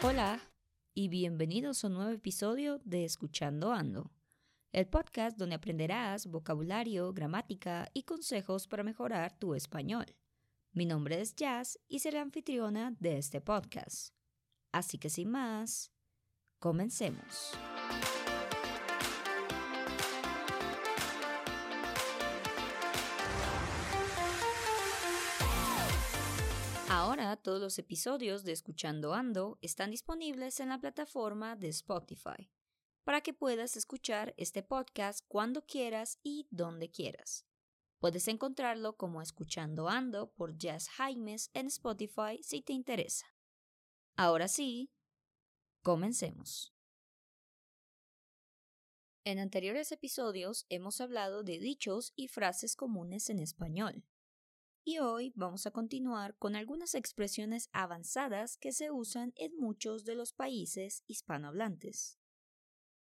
Hola y bienvenidos a un nuevo episodio de Escuchando Ando, el podcast donde aprenderás vocabulario, gramática y consejos para mejorar tu español. Mi nombre es Jazz y seré anfitriona de este podcast. Así que sin más, comencemos. Todos los episodios de Escuchando Ando están disponibles en la plataforma de Spotify para que puedas escuchar este podcast cuando quieras y donde quieras. Puedes encontrarlo como Escuchando Ando por Jazz Jaimes en Spotify si te interesa. Ahora sí, comencemos. En anteriores episodios hemos hablado de dichos y frases comunes en español y hoy vamos a continuar con algunas expresiones avanzadas que se usan en muchos de los países hispanohablantes.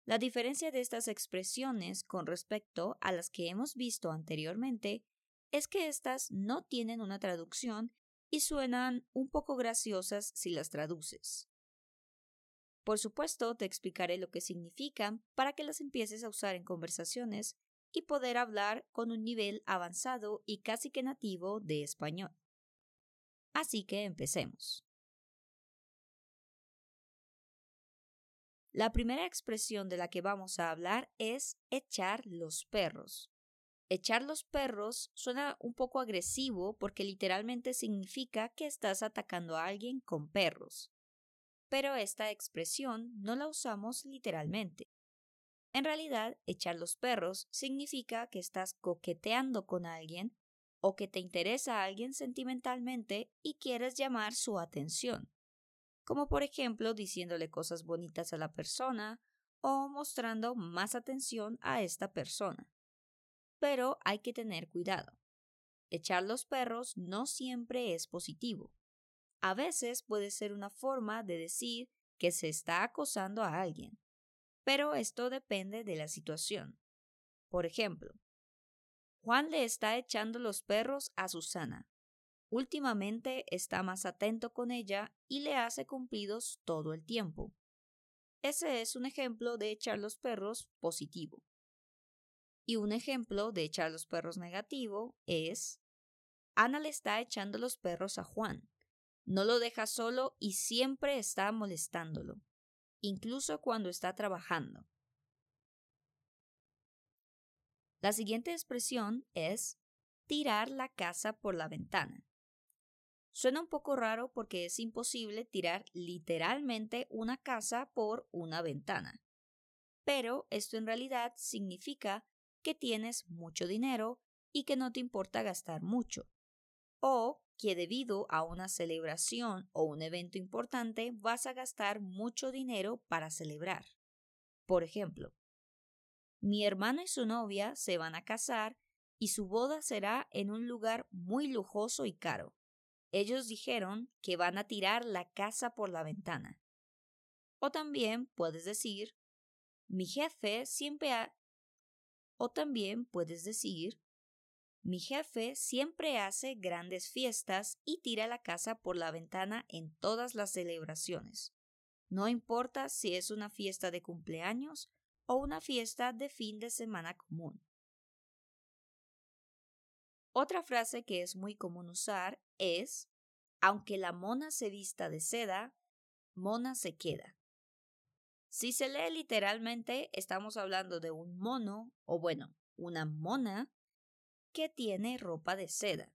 La diferencia de estas expresiones con respecto a las que hemos visto anteriormente es que estas no tienen una traducción y suenan un poco graciosas si las traduces. Por supuesto, te explicaré lo que significan para que las empieces a usar en conversaciones y poder hablar con un nivel avanzado y casi que nativo de español. Así que empecemos. La primera expresión de la que vamos a hablar es echar los perros. Echar los perros suena un poco agresivo porque literalmente significa que estás atacando a alguien con perros. Pero esta expresión no la usamos literalmente. En realidad, echar los perros significa que estás coqueteando con alguien o que te interesa a alguien sentimentalmente y quieres llamar su atención, como por ejemplo diciéndole cosas bonitas a la persona o mostrando más atención a esta persona. Pero hay que tener cuidado. Echar los perros no siempre es positivo. A veces puede ser una forma de decir que se está acosando a alguien pero esto depende de la situación. Por ejemplo, Juan le está echando los perros a Susana. Últimamente está más atento con ella y le hace cumplidos todo el tiempo. Ese es un ejemplo de echar los perros positivo. Y un ejemplo de echar los perros negativo es Ana le está echando los perros a Juan. No lo deja solo y siempre está molestándolo incluso cuando está trabajando. La siguiente expresión es tirar la casa por la ventana. Suena un poco raro porque es imposible tirar literalmente una casa por una ventana. Pero esto en realidad significa que tienes mucho dinero y que no te importa gastar mucho. O que debido a una celebración o un evento importante vas a gastar mucho dinero para celebrar. Por ejemplo, mi hermano y su novia se van a casar y su boda será en un lugar muy lujoso y caro. Ellos dijeron que van a tirar la casa por la ventana. O también puedes decir, mi jefe siempre ha... O también puedes decir, mi jefe siempre hace grandes fiestas y tira la casa por la ventana en todas las celebraciones. No importa si es una fiesta de cumpleaños o una fiesta de fin de semana común. Otra frase que es muy común usar es, aunque la mona se vista de seda, mona se queda. Si se lee literalmente, estamos hablando de un mono, o bueno, una mona, que tiene ropa de seda.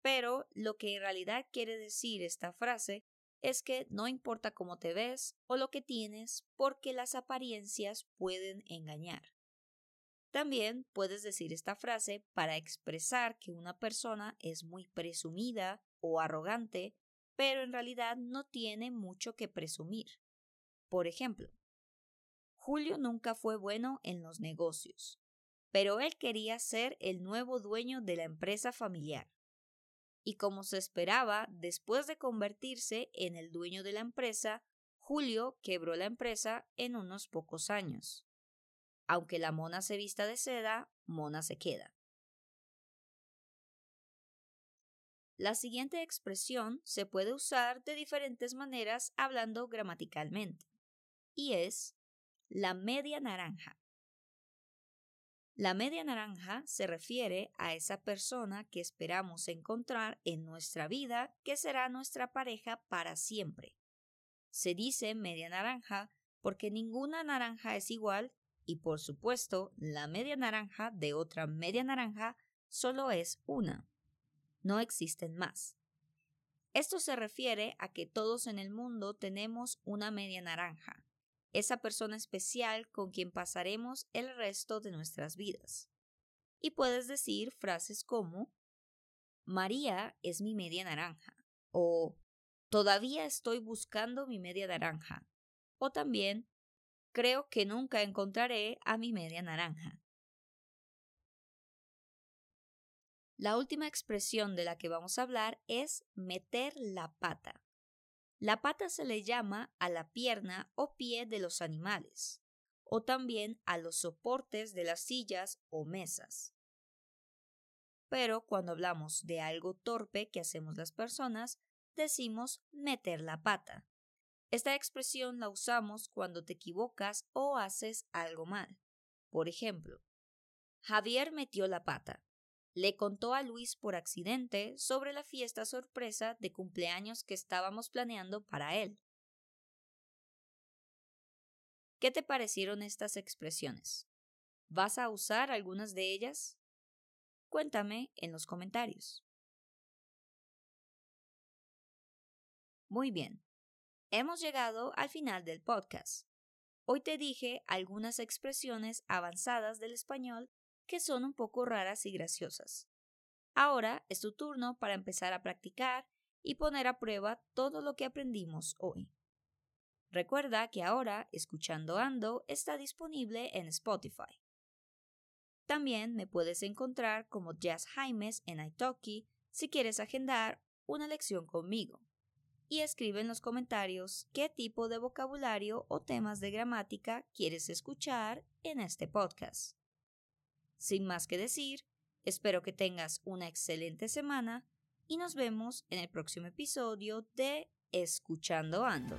Pero lo que en realidad quiere decir esta frase es que no importa cómo te ves o lo que tienes, porque las apariencias pueden engañar. También puedes decir esta frase para expresar que una persona es muy presumida o arrogante, pero en realidad no tiene mucho que presumir. Por ejemplo, Julio nunca fue bueno en los negocios pero él quería ser el nuevo dueño de la empresa familiar. Y como se esperaba, después de convertirse en el dueño de la empresa, Julio quebró la empresa en unos pocos años. Aunque la mona se vista de seda, mona se queda. La siguiente expresión se puede usar de diferentes maneras hablando gramaticalmente, y es la media naranja. La media naranja se refiere a esa persona que esperamos encontrar en nuestra vida que será nuestra pareja para siempre. Se dice media naranja porque ninguna naranja es igual y por supuesto la media naranja de otra media naranja solo es una no existen más. Esto se refiere a que todos en el mundo tenemos una media naranja, esa persona especial con quien pasaremos el resto de nuestras vidas. Y puedes decir frases como María es mi media naranja o todavía estoy buscando mi media naranja o también creo que nunca encontraré a mi media naranja. La última expresión de la que vamos a hablar es meter la pata. La pata se le llama a la pierna o pie de los animales, o también a los soportes de las sillas o mesas. Pero cuando hablamos de algo torpe que hacemos las personas, decimos meter la pata. Esta expresión la usamos cuando te equivocas o haces algo mal. Por ejemplo, Javier metió la pata le contó a Luis por accidente sobre la fiesta sorpresa de cumpleaños que estábamos planeando para él. ¿Qué te parecieron estas expresiones? ¿Vas a usar algunas de ellas? Cuéntame en los comentarios. Muy bien, hemos llegado al final del podcast. Hoy te dije algunas expresiones avanzadas del español que son un poco raras y graciosas. Ahora es tu turno para empezar a practicar y poner a prueba todo lo que aprendimos hoy. Recuerda que ahora Escuchando Ando está disponible en Spotify. También me puedes encontrar como Jazz Jaimes en Italki si quieres agendar una lección conmigo. Y escribe en los comentarios qué tipo de vocabulario o temas de gramática quieres escuchar en este podcast. Sin más que decir, espero que tengas una excelente semana y nos vemos en el próximo episodio de Escuchando Ando.